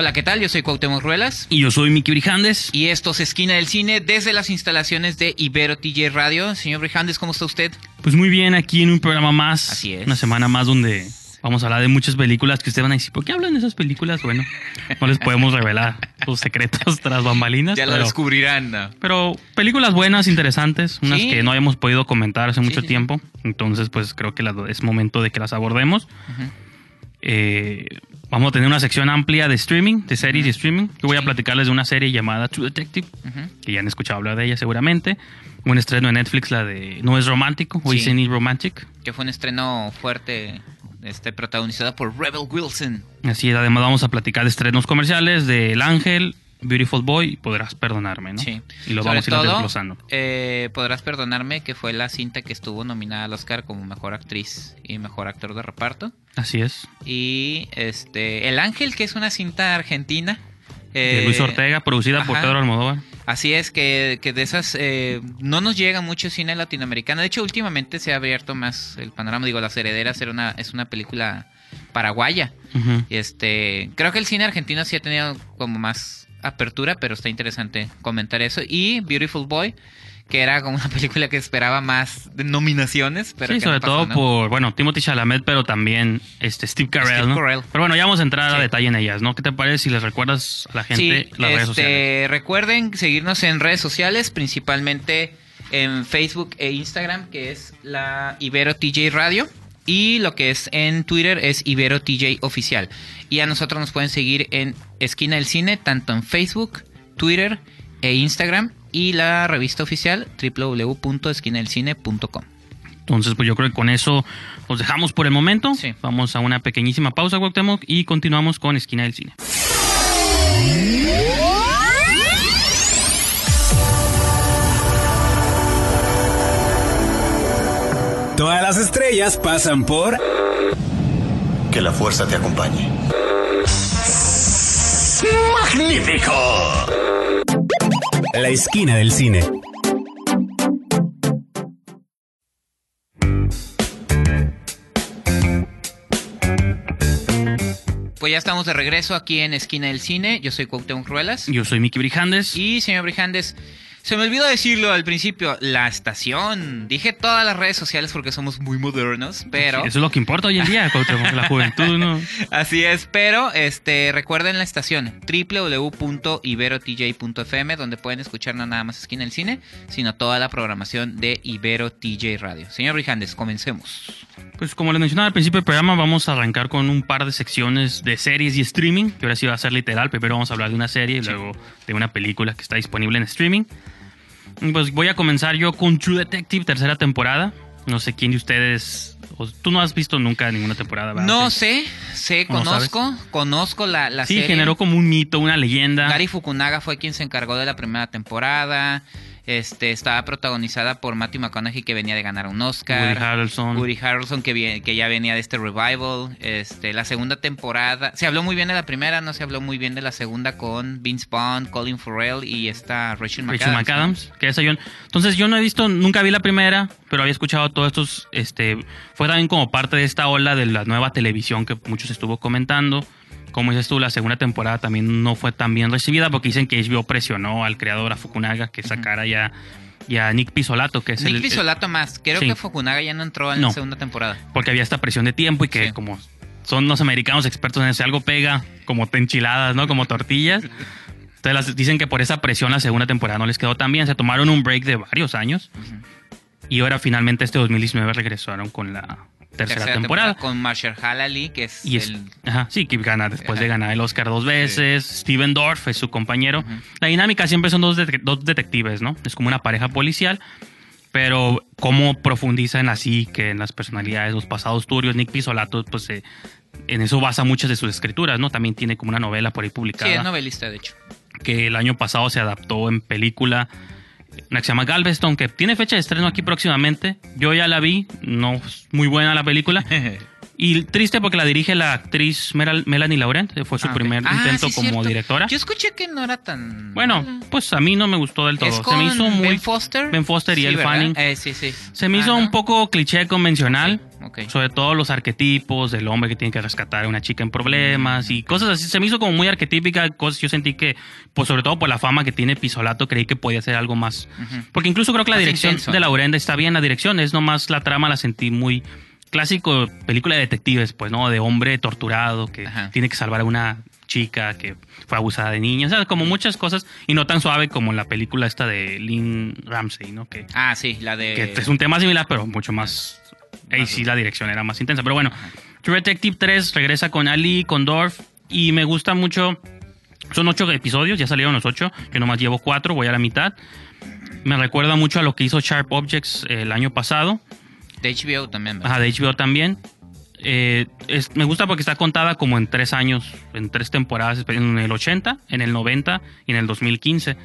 Hola, ¿qué tal? Yo soy Cuauhtémoc Ruelas. Y yo soy Miki Brijandes. Y esto es Esquina del Cine desde las instalaciones de Ibero TJ Radio. Señor Brijandes, ¿cómo está usted? Pues muy bien, aquí en un programa más. Así es. Una semana más donde vamos a hablar de muchas películas que ustedes van a decir, ¿por qué hablan de esas películas? Bueno, no les podemos revelar sus secretos tras bambalinas. Ya lo pero, descubrirán. ¿no? pero películas buenas, interesantes, unas Sí. que no habíamos podido comentar hace mucho sí, tiempo. Entonces, pues creo que es momento de que las abordemos. Eh, vamos a tener una sección amplia de streaming, de series y streaming. Yo voy a platicarles de una serie llamada True Detective, que ya han escuchado hablar de ella seguramente. Un estreno en Netflix, la de No es romántico, o Sí. Romantic. Que fue un estreno fuerte, este, protagonizado por Rebel Wilson. Así es, además vamos a platicar de estrenos comerciales de El Ángel, Beautiful Boy Podrás Perdonarme, ¿no? Sí. Y lo Sobre vamos a ir todo, desglosando. eh, podrás perdonarme que fue la cinta que estuvo nominada al Oscar como mejor actriz y mejor actor de reparto. Así es. Y este El Ángel, que es una cinta argentina. De eh, Luis Ortega, producida por. Pedro Almodóvar. Así es, que, que de esas eh, no nos llega mucho cine latinoamericano. De hecho, últimamente se ha abierto más el panorama. Digo, Las Herederas era una, es una película paraguaya. Ujú. Este, creo que el cine argentino sí ha tenido como más apertura, pero está interesante comentar eso. Y Beautiful Boy, que era como una película que esperaba más nominaciones, pero sí, no sobre pasó, todo ¿no? por, bueno, Timothy Chalamet, pero también este Steve Carell, Steve ¿no? Carell. Pero bueno, ya vamos a entrar a detalle en ellas, ¿no? ¿Qué te parece si les recuerdas a la gente Sí, las redes este, sociales? recuerden seguirnos en redes sociales, principalmente en Facebook e Instagram, que es la Ibero TJ Radio. Y lo que es en Twitter es Ibero TJ Oficial. Y a nosotros nos pueden seguir en Esquina del Cine, tanto en Facebook, Twitter e Instagram. Y la revista oficial www.esquinadelcine.com. Entonces, pues yo creo que con eso nos dejamos por el momento. Sí. Vamos a una pequeñísima pausa, Cuauhtémoc, y continuamos con Esquina del Cine. Todas las estrellas pasan por Que la fuerza te acompañe. ¡Magnífico! La Esquina del Cine. Pues ya estamos de regreso aquí en Esquina del Cine. Yo soy Cuauhtémoc Ruelas. Yo soy Miki Brijandes. Y señor Brijandes, se me olvidó decirlo al principio, la estación. Dije todas las redes sociales porque somos muy modernos, pero... Eso es lo que importa hoy en día, la juventud, ¿no? Así es, pero este recuerden la estación www.iberotj.fm donde pueden escuchar no nada más Esquina del Cine, sino toda la programación de Ibero TJ Radio. Señor Brijandes, comencemos. Pues como les mencionaba al principio del programa, vamos a arrancar con un par de secciones de series y streaming, que ahora sí va a ser literal. Primero vamos a hablar de una serie y luego de una película que está disponible en streaming. Pues voy a comenzar yo con True Detective, tercera temporada. No sé quién de ustedes... tú no has visto nunca ninguna temporada, ¿verdad? No Sí. sé, sé, ¿No conozco, conozco la, la Sí, serie. generó como un mito, una leyenda. Gary Fukunaga fue quien se encargó de la primera temporada. Este, estaba protagonizada por Matthew McConaughey que venía de ganar un Oscar. Woody Harrelson. Woody Harrelson que, ya venía de este revival. Este, la segunda temporada. Se habló muy bien de la primera, no se habló muy bien de la segunda con Vince Vaughn, Colin Farrell y esta Rachel McAdams. Rachel McAdams, que esa yo. Entonces yo no he visto, nunca vi la primera, pero había escuchado todos estos, este, fue también como parte de esta ola de la nueva televisión que muchos estuvo comentando. Como dices tú, la segunda temporada también no fue tan bien recibida porque dicen que HBO presionó al creador, a Fukunaga, que sacara ya, ya Nick Pisolato, que es Nick el... Pisolato más. Creo sí. que Fukunaga ya no entró en No. la segunda temporada. porque había esta presión de tiempo y que Sí. como son los americanos expertos en eso, algo pega como enchiladas, ¿no? Como tortillas. Entonces las- dicen que por esa presión la segunda temporada no les quedó tan bien. Se tomaron un break de varios años. Y ahora finalmente este 2019 regresaron con la tercera, temporada. Con Marshall Halali, que es, Y es, el... ajá, sí, que gana después Ajá. de ganar el Oscar dos veces. Steven Dorff es su compañero. La dinámica siempre son dos, dos detectives, ¿no? Es como una pareja policial. pero cómo profundiza en así que en las personalidades, los pasados turbios. Nick Pisolato, pues eh, en eso basa muchas de sus escrituras, ¿no? También tiene como una novela por ahí Sí, publicada es novelista, de hecho. que el año pasado se adaptó en película. Una que se llama Galveston, que tiene fecha de estreno aquí próximamente. Yo ya la vi, no es muy buena la película. Y triste porque la dirige la actriz Melanie Laurent, fue su Ah, primer Ah, intento sí, como cierto. directora. Yo escuché que no era tan. Bueno, mala. pues a mí no me gustó del todo. Es Se me hizo muy Ben Foster. Ben Foster y Sí, ¿verdad? Fanning. Eh, sí, sí. Se me hizo Ajá. un poco cliché convencional. Sobre todo los arquetipos del hombre que tiene que rescatar a una chica en problemas y cosas así. Se me hizo como muy arquetípica. Cosas, yo sentí que, pues sobre todo por la fama que tiene Pisolato, creí que podía ser algo más. Porque incluso creo que la dirección intenso. de Laurenda está bien. La dirección es nomás la trama la sentí muy clásico película de detectives, pues, ¿no? De hombre torturado que Ajá. tiene que salvar a una chica que fue abusada de niña. O sea, como muchas cosas y no tan suave como la película esta de Lynn Ramsey, ¿no? Que Ah, sí, la de. que es un tema similar, pero mucho más. Ahí sí la dirección era más intensa. Pero bueno, True Detective 3 regresa con Ali, con Dorf. Y me gusta mucho. Son ocho episodios, ya salieron los ocho. Yo nomás llevo cuatro, voy a la mitad. Me recuerda mucho a lo que hizo Sharp Objects el año pasado. De HBO también. ¿verdad? Ajá, de HBO también. Eh, es- me gusta porque está contada como en tres años, en tres temporadas, en el 80, en el 90 y en el 2015.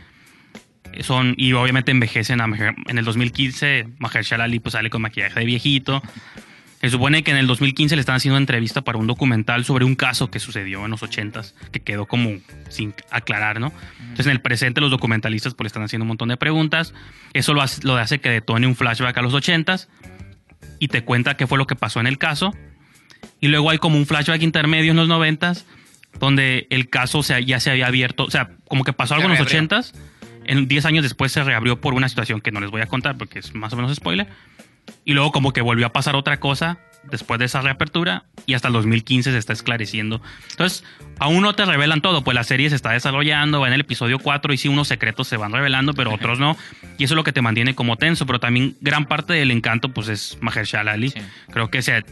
Son, y obviamente envejecen a en el 2015 Mahershala Ali pues sale con maquillaje de viejito. Se supone que en el 2015 le están haciendo una entrevista para un documental sobre un caso que sucedió en los 80s, que quedó como sin aclarar, ¿no? Entonces en el presente los documentalistas pues le están haciendo un montón de preguntas. Eso lo hace, lo hace que detone un flashback a los 80s y te cuenta qué fue lo que pasó en el caso. Y luego hay como un flashback intermedio en los 90s donde el caso se- ya se había abierto, o sea, como que pasó algo en los. 80s, en 10 años después se reabrió por una situación que no les voy a contar porque es más o menos spoiler. Y luego como que volvió a pasar otra cosa después de esa reapertura y hasta el 2015 se está esclareciendo. Entonces, aún no te revelan todo, pues la serie se está desarrollando, va en el episodio 4 y sí unos secretos se van revelando, pero otros no. Y eso es lo que te mantiene como tenso, pero también gran parte del encanto pues es Mahershala Ali. Sí. Creo que se...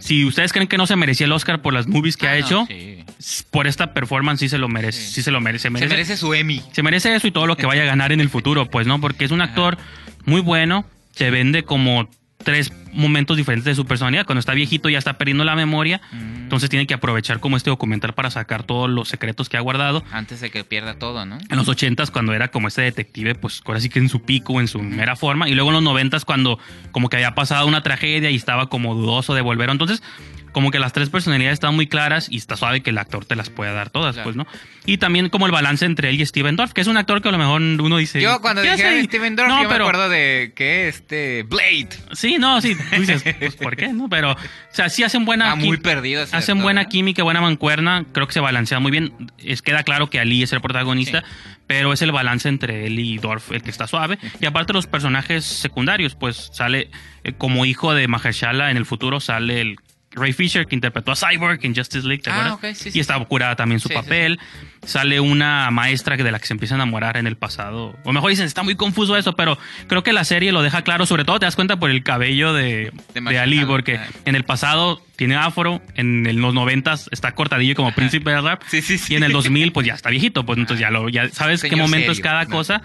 Si ustedes creen que no se merecía el Oscar por las movies que Ah, ha hecho, sí. por esta performance sí se lo merece, sí, Sí. se lo merece. Se merece su Emmy. Se merece eso y todo lo que vaya a ganar en el futuro, pues, ¿no? Porque es un actor muy bueno, se vende como tres momentos diferentes de su personalidad. Cuando está viejito ya está perdiendo la memoria, Mm. entonces tiene que aprovechar como este documental para sacar todos los secretos que ha guardado. Antes de que pierda todo, ¿no? En los ochentas cuando era como este detective, pues ahora sí que en su pico, en su mera forma. Y luego en los noventas cuando como que había pasado una tragedia y estaba como dudoso de volver. Entonces, como que las tres personalidades están muy claras y está suave que el actor te las pueda dar todas, Claro. pues, ¿no? Y también como el balance entre él y Steven Dorff, que es un actor que a lo mejor uno dice... Yo cuando "¿Qué dije hace ahí?". Steven Dorff, No, yo pero- me acuerdo de que este Blade. Sí, no, sí, tú dices, pues, ¿por qué? ¿No? Pero, o sea, sí hacen buena... Ah, muy perdido Hacen buena ¿eh? química, buena mancuerna. Creo que se balancea muy bien. Es, queda claro que Ali es el protagonista, pero es el balance entre él y Dorf el que está suave. Y aparte los personajes secundarios, pues sale eh, como hijo de Mahershala en el futuro, sale el Ray Fisher que interpretó a Cyborg en Justice League, ¿te Ah, sí, sí, y está curada también su Sí, papel. Sale una maestra que de la que se empieza a enamorar en el pasado. O mejor dicen, está muy confuso eso, pero creo que la serie lo deja claro. Sobre todo te das cuenta por el cabello de, De de Ali, porque en el pasado tiene afro, en el- los noventas está cortadillo como príncipe de rap. Sí, sí, sí. Y en el 2000 pues ya está viejito, pues entonces ya lo ya sabes qué momento es cada ¿no? cosa.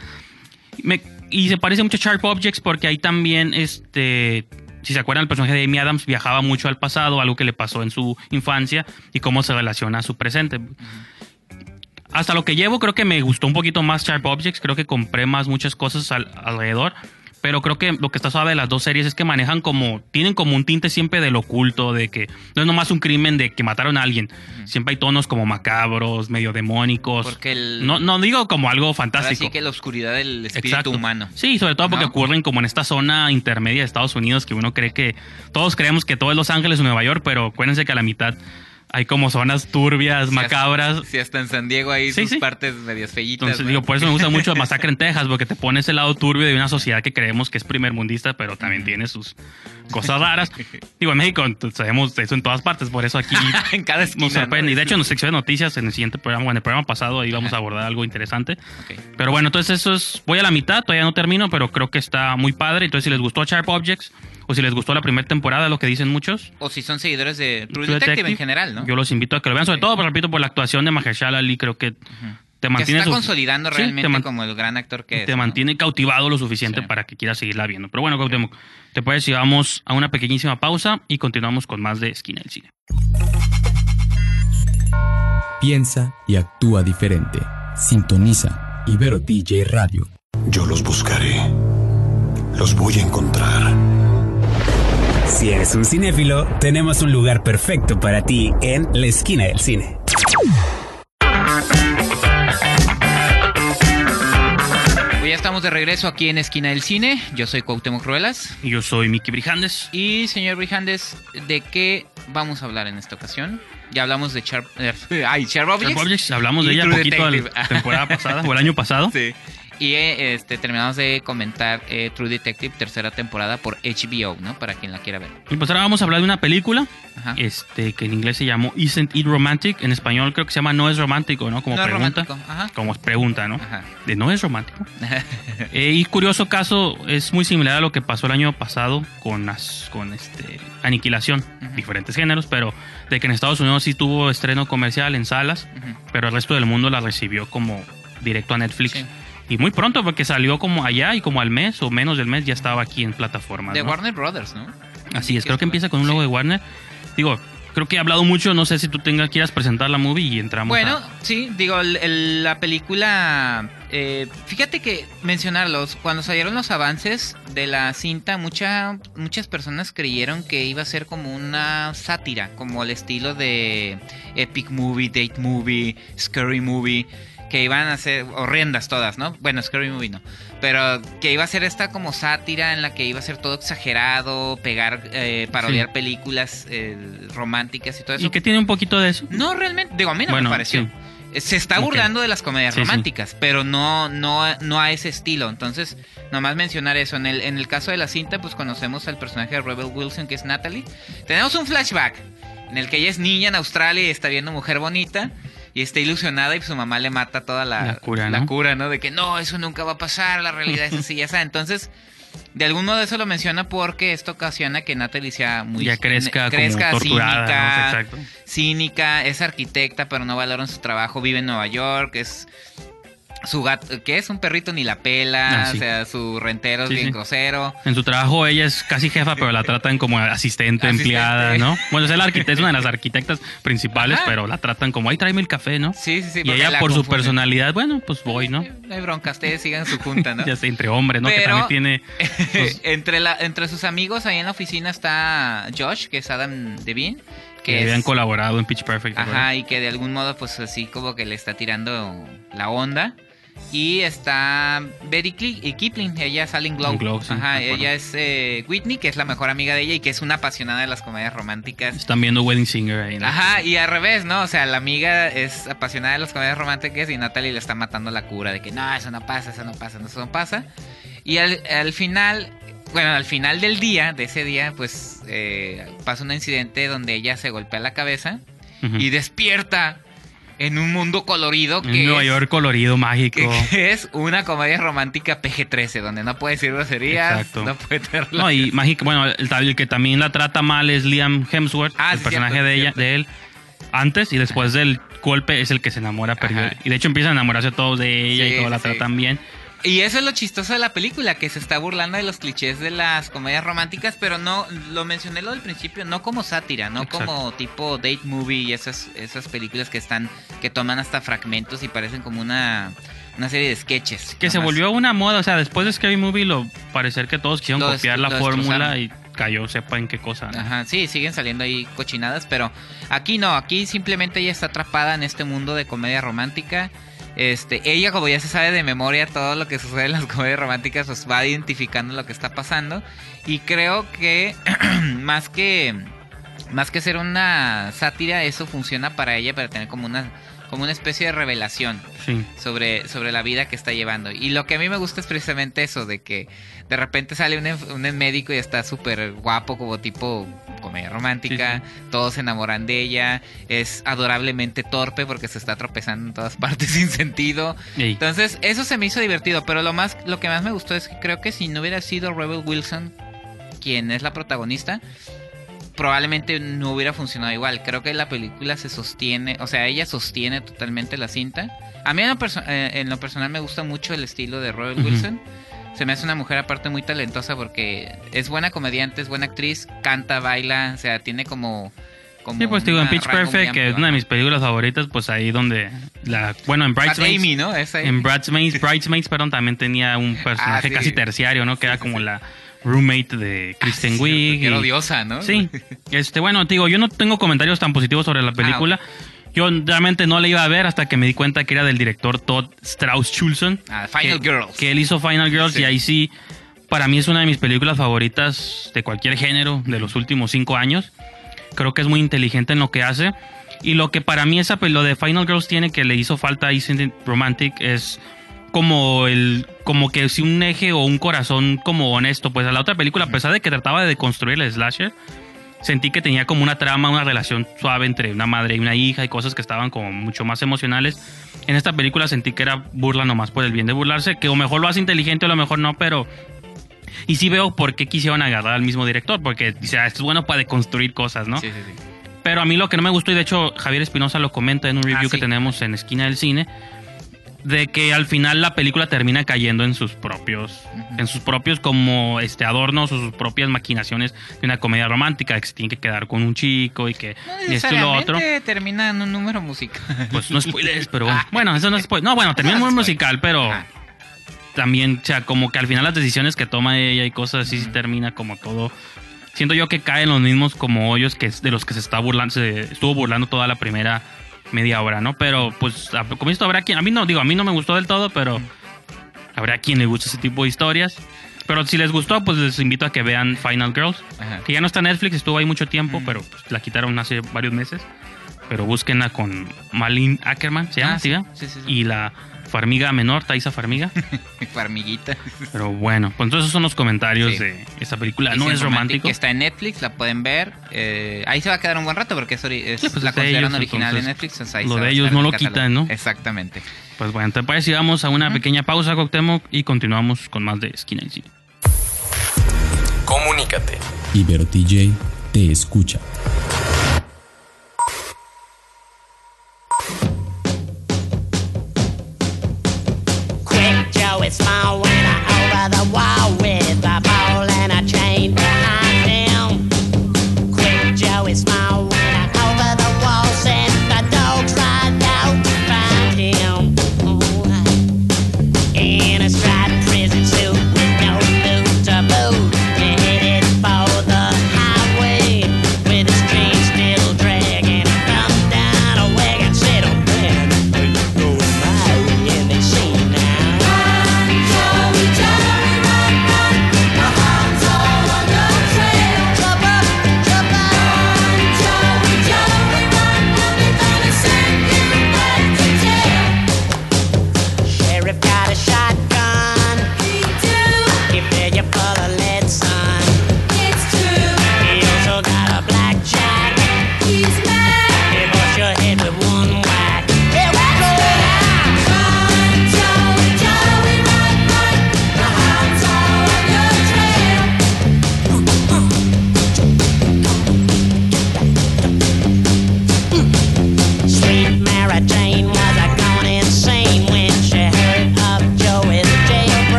Me- y se parece mucho a Sharp Objects porque ahí también este si se acuerdan el personaje de Amy Adams viajaba mucho al pasado, algo que le pasó en su infancia y cómo se relaciona a su presente. Hasta lo que llevo creo que me gustó un poquito más Sharp Objects, creo que compré más muchas cosas al- alrededor. Pero creo que lo que está suave de las dos series es que manejan como, tienen como un tinte siempre del oculto, de que no es nomás un crimen de que mataron a alguien. Siempre hay tonos como macabros, medio demónicos. Porque el- No, no digo como algo fantástico. sí que la oscuridad del espíritu Exacto. humano. Sí, sobre todo porque ¿No? ocurren como en esta zona intermedia de Estados Unidos que uno cree que todos creemos que todo es Los Ángeles o Nueva York, pero acuérdense que a la mitad hay como zonas turbias, Si hasta- macabras. Si hasta en San Diego hay Sí, sus sí. partes medias feitas. Entonces, ¿no? digo, por eso me gusta mucho Masacre en Texas, porque te pone ese lado turbio de una sociedad que creemos que es primermundista, pero también tiene sus cosas raras. Digo, en México sabemos eso en todas partes, por eso aquí en cada esquina. nos sorprende. ¿no? Y de hecho, en la sección de noticias, en el siguiente programa, en el programa pasado, ahí vamos a abordar algo interesante. Ok. Pero bueno, entonces eso es. Voy a la mitad, todavía no termino, pero creo que está muy padre. Entonces, si les gustó Sharp Objects o si les gustó la primera temporada, lo que dicen muchos, O si son seguidores de True, Detective, Detective, en general, ¿no? yo los invito a que lo vean. Sobre todo, pero repito, por la actuación de Mahershala Ali, creo que te Que se mantiene está su- consolidando Sí, te realmente man- como el gran actor que es. te ¿no? mantiene cautivado lo suficiente Sí. para que quieras seguirla viendo. Pero bueno, Cuauhtémoc, te parece si vamos a una pequeñísima pausa y continuamos con más de Esquina del Cine. Piensa y actúa diferente. Sintoniza Ibero DJ Radio. Yo los buscaré. Los voy a encontrar. Si eres un cinéfilo, tenemos un lugar perfecto para ti en la esquina del cine. Pues ya estamos de regreso aquí en Esquina del Cine. Yo soy Cuauhtémoc Ruelas. Y Yo soy Miki Brijandes. Y señor Brijandes, ¿de qué vamos a hablar en esta ocasión? Ya hablamos de Sharp... eh, ay, Objects, hablamos de ella True poquito la temporada pasada o el año pasado. Sí. Y este, terminamos de comentar eh, True Detective, tercera temporada por HBO, ¿no? Para quien la quiera ver. Y pues ahora vamos a hablar de una película Ajá. este que en inglés se llamó Isn't It Romantic. En español creo que se llama No es romántico, ¿no? Como No es pregunta. romántico, ajá. Como pregunta, ¿no? Ajá. De no es romántico. Eh, y curioso caso, es muy similar a lo que pasó el año pasado con, as- con este Aniquilación. Diferentes géneros, pero de que en Estados Unidos sí tuvo estreno comercial en salas, pero el resto del mundo la recibió como directo a Netflix. Sí. Y muy pronto, porque salió como allá y como al mes o menos del mes ya estaba aquí en plataformas. De ¿no? Warner Brothers, ¿no? Así es, creo que empieza con un logo de Warner. Digo, creo que he hablado mucho, no sé si tú tengas, quieras presentar la movie y entramos Bueno, a... sí, digo, el- el- la película. eh, fíjate que mencionarlos, cuando salieron los avances de la cinta, mucha, muchas personas creyeron que iba a ser como una sátira, como el estilo de Epic Movie, Date Movie, Scary Movie, que iban a ser horrendas todas, ¿no? Bueno, Scary Movie no, pero que iba a ser esta como sátira en la que iba a ser todo exagerado, pegar, eh, parodiar Sí. películas eh, románticas y todo eso. Y que tiene un poquito de eso. No, realmente, digo, a mí no Bueno, me pareció. sí. Se está burlando de las comedias Sí, sí. románticas, pero no, no, no a ese estilo. Entonces, nomás mencionar eso. En el, en el caso de la cinta, pues conocemos al personaje de Rebel Wilson, que es Natalie. Tenemos un flashback en el que ella es niña en Australia y está viendo mujer bonita. Y está ilusionada y su mamá le mata toda la, La cura, la ¿no? cura, ¿no? De que no, eso nunca va a pasar, la realidad es así, ya está. Entonces, de algún modo eso lo menciona porque esto ocasiona que Natalie sea muy... ya crezca, crezca como torturada. ¿no? cínica, Exacto. cínica, es arquitecta, pero no valora su trabajo, vive en Nueva York, es su gato, ¿qué es? Un perrito ni la pela, Ah, sí. o sea, su rentero es Sí, bien sí. grosero. En su trabajo ella es casi jefa, pero la tratan como asistente, Asistente. empleada, ¿no? Bueno, es la arquitecta, es una de las arquitectas principales, Ajá. pero la tratan como, ahí tráeme el café, ¿no? Sí, sí, sí. y ella la por su personalidad, bueno, pues voy, ¿no? No hay bronca, ustedes sigan su junta, ¿no? Ya sé, entre hombres, ¿no? que Pero- también tiene... pues, entre, la, entre sus amigos ahí en la oficina está Josh, que es Adam Devine. que Que habían es, colaborado en Pitch Perfect. ¿verdad? Ajá, y que de algún modo, pues así como que le está tirando la onda. Y está Betty y Kipling, ella sale en Glow. En Glow, sí, Ajá, me acuerdo. ella es eh, Whitney, que es la mejor amiga de ella y que es una apasionada de las comedias románticas. Están viendo Wedding Singer ahí, ¿no? Ajá, y al revés, ¿no? O sea, la amiga es apasionada de las comedias románticas y Natalie le está matando la cura de que no, eso no pasa, eso no pasa, eso no pasa. Y al, al final, bueno, al final del día, de ese día, pues eh, pasa un incidente donde ella se golpea la cabeza y despierta en un mundo colorido En que Nueva es, York colorido, mágico. que es una comedia romántica PG-13, donde no puede decir groserías, Exacto. no puede tener... No, y mágico, bueno, el, el que también la trata mal es Liam Hemsworth, Ah, el sí, personaje cierto, de ella, cierto. de él, antes y después del golpe es el que se enamora. Y de hecho empiezan a enamorarse todos de ella Sí, y todos la sí. tratan bien. Y eso es lo chistoso de la película, que se está burlando de los clichés de las comedias románticas, pero no, lo mencioné lo del principio, no como sátira, no Exacto. como tipo date movie y esas, esas películas que están, que toman hasta fragmentos y parecen como una, una serie de sketches. Que se volvió una moda, o sea, después de Scary Movie lo parecer que todos quisieron copiar la fórmula y cayó, sepa en qué cosa. ¿no? Ajá, sí, siguen saliendo ahí cochinadas, pero aquí no, aquí simplemente ella está atrapada en este mundo de comedia romántica. Este, ella como ya se sabe de memoria todo lo que sucede en las comedias románticas, pues va identificando lo que está pasando y creo que más que más que ser una sátira, eso funciona para ella para tener como una como una especie de revelación Sí. sobre, sobre la vida que está llevando. Y lo que a mí me gusta es precisamente eso, de que de repente sale un, un médico y está súper guapo, como tipo comedia romántica, todos se enamoran de ella, es adorablemente torpe porque se está tropezando en todas partes sin sentido. Ey. Entonces, eso se me hizo divertido, pero lo más lo que más me gustó es que creo que si no hubiera sido Rebel Wilson quien es la protagonista, probablemente no hubiera funcionado igual. Creo que la película se sostiene, o sea, ella sostiene totalmente la cinta. A mí en lo, perso- eh, en lo personal me gusta mucho el estilo de Rebel Ujú. Wilson. Se me hace una mujer aparte muy talentosa porque es buena comediante, es buena actriz, canta, baila, o sea, tiene como... como Sí, pues digo, en Pitch Perfect, que es una de mis películas favoritas, pues ahí donde la bueno, en Bridesmaids, Amy, ¿no? Esa en Bridesmaids, Bridesmaids, perdón, también tenía un personaje Ah, sí. casi terciario, ¿no? Que era como la roommate de Kristen Ah, Wiig. Y- odiosa, ¿no? Sí, este, bueno, te digo, yo no tengo comentarios tan positivos sobre la película. Yo realmente no la iba a ver hasta que me di cuenta que era del director Todd Strauss Chulson. Ah, Final que, Girls. Que él hizo Final Girls Sí. y ahí sí, para mí es una de mis películas favoritas de cualquier género de los últimos cinco años. Creo que es muy inteligente en lo que hace. Y lo que para mí esa lo de Final Girls tiene que le hizo falta a Isn't It Romantic es como el como que si un eje o un corazón como honesto pues a la otra película a pesar de que trataba de construir el slasher sentí que tenía como una trama una relación suave entre una madre y una hija y cosas que estaban como mucho más emocionales en esta película sentí que era burla nomás por el bien de burlarse que o mejor lo hace inteligente o a lo mejor no pero y sí veo por qué quisieron agarrar al mismo director porque dice ah, esto es bueno para deconstruir cosas no Sí, sí, sí. pero a mí lo que no me gustó, y de hecho Javier Espinosa lo comenta en un review Ah, que sí. tenemos en Esquina del Cine, de que al final la película termina cayendo en sus propios, en sus propios como este adornos o sus propias maquinaciones de una comedia romántica, que se tiene que quedar con un chico y que No esto y lo otro. termina en un número musical. Pues no spoilers, pero Ah. bueno, eso no es spoiler. No, bueno, termina muy musical, pero Ah. también, o sea, como que al final las decisiones que toma ella y cosas así sí termina como todo. Siento yo que caen los mismos como hoyos que de los que se está burlando, se estuvo burlando toda la primera media hora, ¿no? Pero pues como esto habrá quien, a mí no, digo, a mí no me gustó del todo, pero habrá quien le guste ese tipo de historias. Pero si les gustó, pues les invito a que vean Final Girls, Ajá. que ya no está en Netflix, estuvo ahí mucho tiempo, pero pues, la quitaron hace varios meses. Pero búsquenla con Malin Ackerman, ¿se llama? Ah, ¿Sí, sí, sí, sí. Y la Farmiga menor, Taisa Farmiga. Farmiguita. Pero bueno, pues entonces esos son los comentarios Sí. de esta película. Y No es romántico. Está en Netflix, la pueden ver. Eh, ahí se va a quedar un buen rato porque es, ori- es- Sí, pues la de consideran ellos, original de entonces, Netflix. entonces ahí lo de ellos no en lo catálogo. quitan, ¿no? Exactamente. Pues bueno, ¿te parece? si Vamos a una pequeña pausa, Cuauhtémoc, y continuamos con más de Esquina del Cine. Comunícate. Ibero TJ te escucha. It's my way.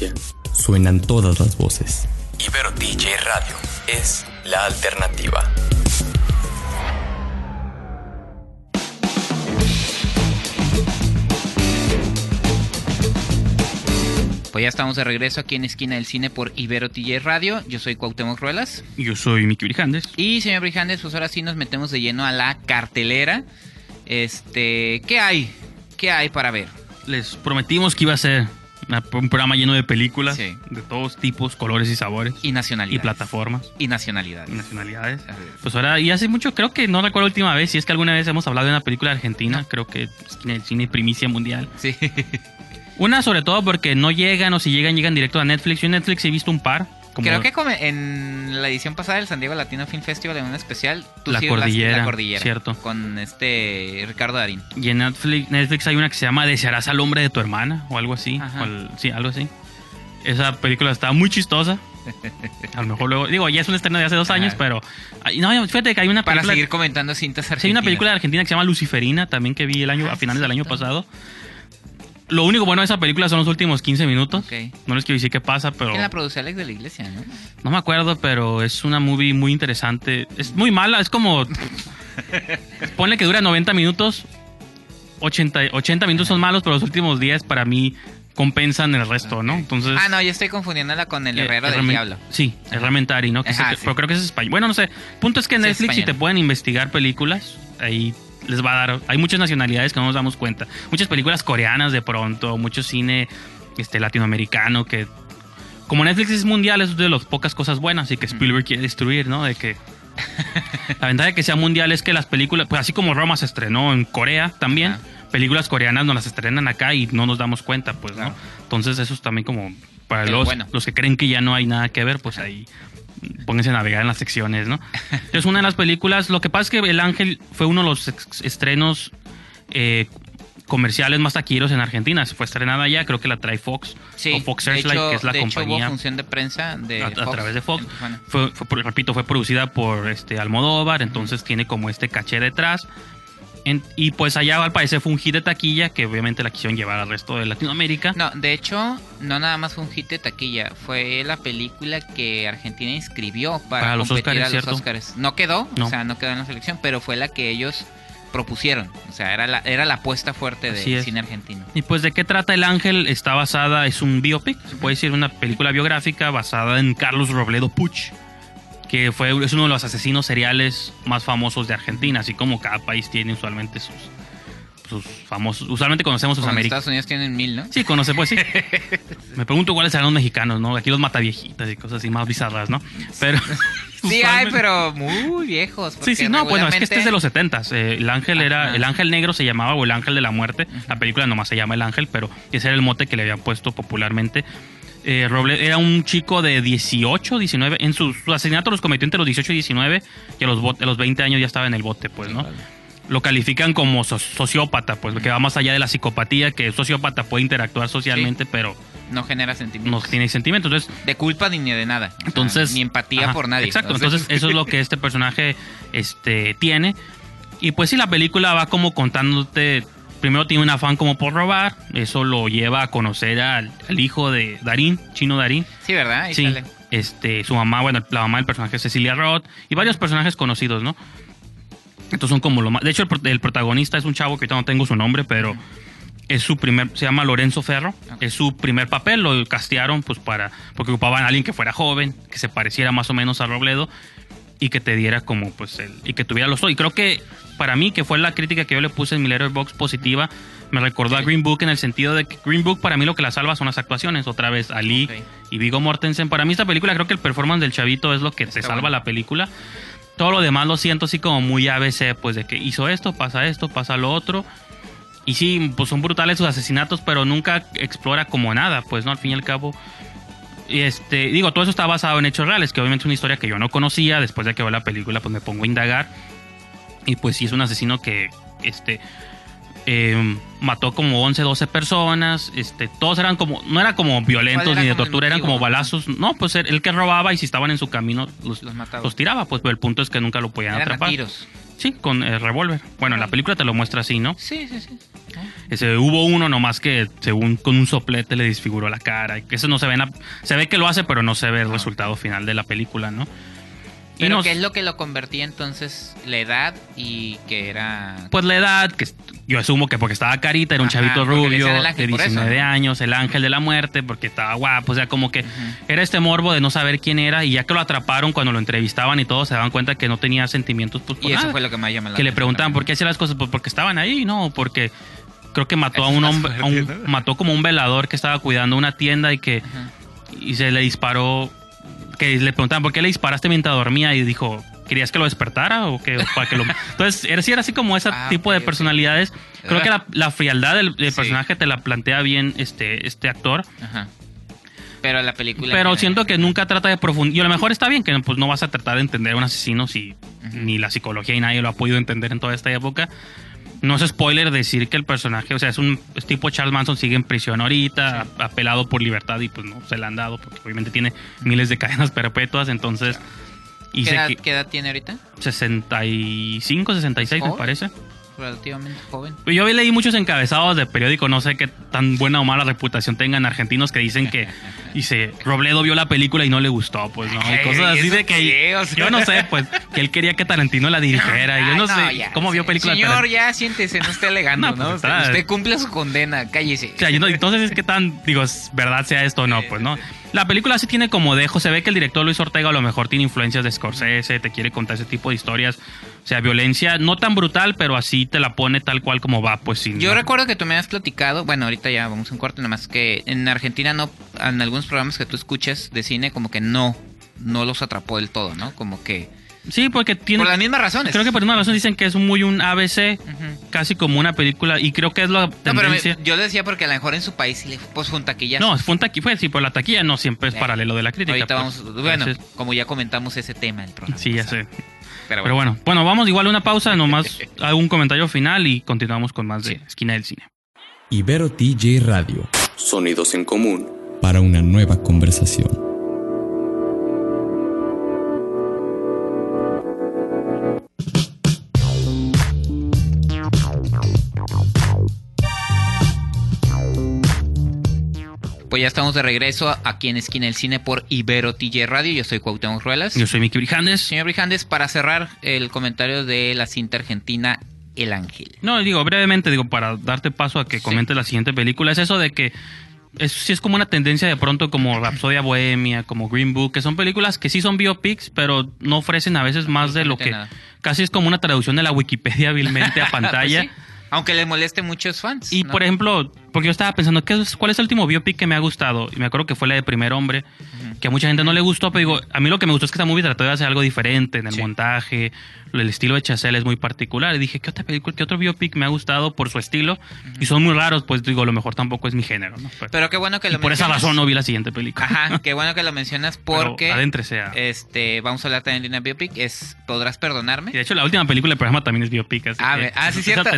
Frecuencia, Suenan todas las voces. Ibero DJ Radio es la alternativa. Pues ya estamos de regreso aquí en Esquina del Cine por Ibero TJ Radio. Yo soy Cuauhtémoc Ruelas. Yo soy Miki Brijandes. Y señor Brijandes, pues ahora sí nos metemos de lleno a la cartelera. Este, ¿qué hay? ¿Qué hay para ver? Les prometimos que iba a ser una- un programa lleno de películas Sí. de todos tipos, colores y sabores. Y nacionalidades. Y plataformas. Y nacionalidades. y nacionalidades. Pues ahora, y hace mucho, creo que no recuerdo la última vez, si es que alguna vez hemos hablado de una película argentina, creo que en el cine primicia mundial. Sí. Una sobre todo porque no llegan o si llegan, llegan directo a Netflix. Yo en Netflix he visto un par. Como Creo que en la edición pasada del San Diego Latino Film Festival, en un especial, tú La sí Cordillera, la cordillera. cierto. Con este Ricardo Darín. Y en Netflix, Netflix hay una que se llama Desearás al hombre de tu hermana o algo así. Ajá. o el- sí, algo así. Esa película está muy chistosa. A lo mejor luego, digo, ya es un estreno de hace dos años, pero... No, fíjate que hay una Para película... seguir comentando cintas argentinas. Sí, hay una película de Argentina que se llama Luciferina, también que vi el año, Ah, a finales sí, del año pasado. Lo único bueno de esa película son los últimos 15 minutos. No les quiero decir qué pasa, pero... ¿Quién la produce Alex de la Iglesia, no? No me acuerdo, pero es una movie muy interesante. Es muy mala, es como. Ponle que dura 90 minutos. 80, 80 minutos son malos, pero los últimos 10 para mí compensan el resto, ¿no? Entonces. Ah, no, yo estoy confundiéndola con el eh, Herrero del Diablo. Sí, es Ramentari, ¿no? Que Ajá, el- sí. Pero creo que es español. Bueno, no sé. Punto es que en Sí, Netflix, si te pueden investigar películas, ahí les va a dar. Hay muchas nacionalidades que no nos damos cuenta. Muchas películas coreanas de pronto, mucho cine este, latinoamericano que. Como Netflix es mundial, es de las pocas cosas buenas y que Spielberg quiere destruir, ¿no? De que. La ventaja de que sea mundial es que las películas, pues así como Roma se estrenó en Corea también, Ajá. películas coreanas nos las estrenan acá y no nos damos cuenta, pues, ¿no? Claro. Entonces eso es también como para los, bueno. los que creen que ya no hay nada que ver, pues ahí pónganse a navegar en las secciones, ¿no? Es una de las películas, lo que pasa es que El Ángel fue uno de los estrenos eh, comerciales más taquilleros en Argentina, se fue estrenada allá, creo que la trae Fox Sí, o Fox Searchlight, hecho- que es la de hecho, compañía hubo función de prensa de a, a Fox través de Fox. Fue, fue repito, fue producida por este Almodóvar, entonces tiene como este caché detrás. En- y pues allá al parecer fue un hit de taquilla que obviamente la quisieron llevar al resto de Latinoamérica. No, de hecho, no nada más fue un hit de taquilla, fue la película que Argentina inscribió para, Para los competir a los. Óscares. No quedó, No. o sea, no quedó en la selección, pero fue la que ellos propusieron. O sea, era la, era la apuesta fuerte del cine argentino. Y pues de qué trata El Ángel está basada, es un biopic, se puede decir una película biográfica basada en Carlos Robledo Puch, que fue, es uno de los asesinos seriales más famosos de Argentina, así como cada país tiene usualmente sus, sus famosos, usualmente conocemos sus americanos. Estados Unidos tienen mil, ¿no? Sí, conoce, pues sí. Me pregunto cuáles serán los mexicanos, ¿no? Aquí los mataviejitas y cosas así más bizarras, ¿no? Pero. Sí, hay, pero muy viejos. Sí, sí, no, bueno, es que este es de los 70 El ángel era. El ángel negro se llamaba, o el ángel de la muerte. La película nomás se llama El ángel, pero ese era el mote que le habían puesto popularmente. Eh, Roble era un chico de 18, 19. En su, su asesinato los cometió entre los 18 y 19, y a los, a los 20 años ya estaba en el bote, pues, ¿no? Lo califican como so- sociópata, pues, que va más allá de la psicopatía, que el sociópata puede interactuar socialmente, pero No genera no sentimientos. tiene sentimientos. Entonces, De culpa ni de nada. O sea, entonces ni empatía ajá, por nadie. Exacto. Entonces eso es lo que este personaje este tiene y pues sí la película va como contándote primero tiene un afán como por robar eso lo lleva a conocer al, al hijo de Darín Chino Darín Sí, ¿verdad? Ahí sí sale. este su mamá bueno la mamá del personaje es Cecilia Roth y varios personajes conocidos no estos son como lo más de hecho el protagonista es un chavo que ahorita no tengo su nombre pero es su primer, se llama Lorenzo Ferro, es su primer papel, lo castearon pues para, porque ocupaban a alguien que fuera joven, que se pareciera más o menos a Robledo y que te diera como pues el, y que tuviera los dos. Y creo que para mí, que fue la crítica que yo le puse en mi Letterboxd positiva, me recordó a Green Book en el sentido de que Green Book para mí lo que la salva son las actuaciones, otra vez Ali y Vigo Mortensen. Para mí esta película creo que el performance del chavito es lo que te Está salva bueno. la película. Todo lo demás lo siento así como muy ABC, pues de que hizo esto, pasa esto, pasa lo otro. Y sí, pues son brutales sus asesinatos, pero nunca explora como nada, pues, ¿no? Al fin y al cabo. Y este, digo, todo eso está basado en hechos reales, que obviamente es una historia que yo no conocía. Después de que veo la película, pues me pongo a indagar. Y pues sí, es un asesino que, este, eh, mató como 11, 12 personas. Este, todos eran como, no eran como violentos ¿Cuál era ni de tortura, eran como balazos. No, pues el, el que robaba y si estaban en su camino los, Los mataba. los tiraba. Pues pero el punto es que nunca lo podían Eran atrapar. tiros. Sí, con el revólver. Bueno, en la película te lo muestra así, ¿no? Sí, sí, sí. Ese, hubo uno nomás que según con un soplete le desfiguró la cara. que Eso no se ve en la- se ve que lo hace, pero no se ve el resultado final de la película, ¿no? Y Pero nos- ¿qué es lo que lo convertía entonces? La edad y que era... Pues la edad, que yo asumo que porque estaba carita, era un Ajá, chavito rubio de por eso, 19 ¿no? años, el ángel de la muerte, porque estaba guapo, o sea, como que era este morbo de no saber quién era y ya que lo atraparon cuando lo entrevistaban y todo, se daban cuenta que no tenía sentimientos pues, por y eso fue lo que más llama la que le preguntaban por qué hacía las cosas, pues porque estaban ahí, no, porque creo que mató a un hombre, a un- mató como un velador que estaba cuidando una tienda y que y se le disparó, que le preguntaban por qué le disparaste mientras dormía y dijo, ¿querías que lo despertara o que para que lo Entonces, era, sí era así como ese Ah, tipo de personalidades. Creo que la, la frialdad del, del Sí. personaje te la plantea bien este este actor. Ajá. Pero la película... Pero en siento que nunca trata de profundizar. Y a lo mejor está bien que pues, no vas a tratar de entender a un asesino si ni la psicología y nadie lo ha podido entender en toda esta época. No es spoiler decir que el personaje, o sea, es un es tipo Charles Manson, sigue en prisión ahorita, apelado por libertad y pues no se le han dado, porque obviamente tiene miles de cadenas perpetuas, entonces. Y ¿Qué edad, que qué edad tiene ahorita? 65, 66 me ¿Joven? parece. Relativamente joven. Yo leí muchos encabezados de periódico, no sé qué tan buena o mala reputación tengan argentinos que dicen que dice Robledo vio la película y no le gustó, pues no, y cosas así ¿eso de que qué? O sea- yo no sé, pues que él quería que Tarantino la dirigiera, y yo no sé ya, cómo vio de Señor, ya siéntese, no esté alegando, No, ¿no? pues, usted, está- usted cumple su condena, cállese. O sea, yo no- entonces es que tan, digo, verdad sea esto o no, pues no. La película sí tiene como dejo, se ve que el director Luis Ortega a lo mejor tiene influencias de Scorsese, te quiere contar ese tipo de historias. O sea, violencia no tan brutal, pero así te la pone tal cual como va, pues sin. Yo recuerdo que tú me has platicado, bueno, ahorita ya vamos a un corte, nada más que en Argentina no, en algunos programas que tú escuchas de cine, como que no, no los atrapó del todo, ¿no? Como que... Sí, porque tiene. Por las mismas razones. Creo que por una razón dicen que es muy un ABC, casi como una película, y creo que es la No, pero me- tendencia. yo decía porque a lo mejor en su país sí le pues fue un taquillazo. No, fue un taqui- fue, sí, pero la taquilla no siempre es Eh, paralelo de la crítica. Ahorita pues. vamos, bueno, Entonces, como ya comentamos ese tema del programa. sí, ya pasado. sé. Pero Pero bueno, bueno, bueno, vamos igual a una pausa, nomás hago un comentario final y continuamos con más de Sí. Esquina del Cine. Ibero TJ Radio, Sonidos en común. para una nueva conversación. Pues ya estamos de regreso aquí en Esquina del Cine por Ibero TJ Radio. Yo soy Cuauhtémoc Ruelas. Yo soy Miki Brijandes. Señor Brijandes, para cerrar el comentario de la cinta argentina El Ángel. No, digo, brevemente, digo, para darte paso a que Sí. comentes la siguiente película, es eso de que es, sí es como una tendencia de pronto como Rapsodia Bohemia, como Green Book, que son películas que sí son biopics, pero no ofrecen a veces más de lo que... Nada. Casi es como una traducción de la Wikipedia hábilmente a pantalla. Pues sí, Aunque les moleste muchos fans. Y ¿no? por ejemplo, porque yo estaba pensando, ¿qué es, ¿cuál es el último biopic que me ha gustado? Y me acuerdo que fue la de Primer Hombre, que a mucha gente no le gustó, pero digo, a mí lo que me gustó es que esta movie trató de hacer algo diferente en el Sí. montaje, el estilo de Chazelle es muy particular. Y dije, ¿qué otra película, qué otro biopic me ha gustado por su estilo? Y son muy raros, pues digo, a lo mejor tampoco es mi género, ¿no? Pero, Pero qué bueno que y lo por esa razón no vi la siguiente película. Ajá, qué bueno que lo mencionas porque adéntrese a- este vamos a hablar también de una biopic, es ¿Podrás perdonarme? Y de hecho, la última película del programa también es biopic. Así Ah, que ah, sí, es- cierto.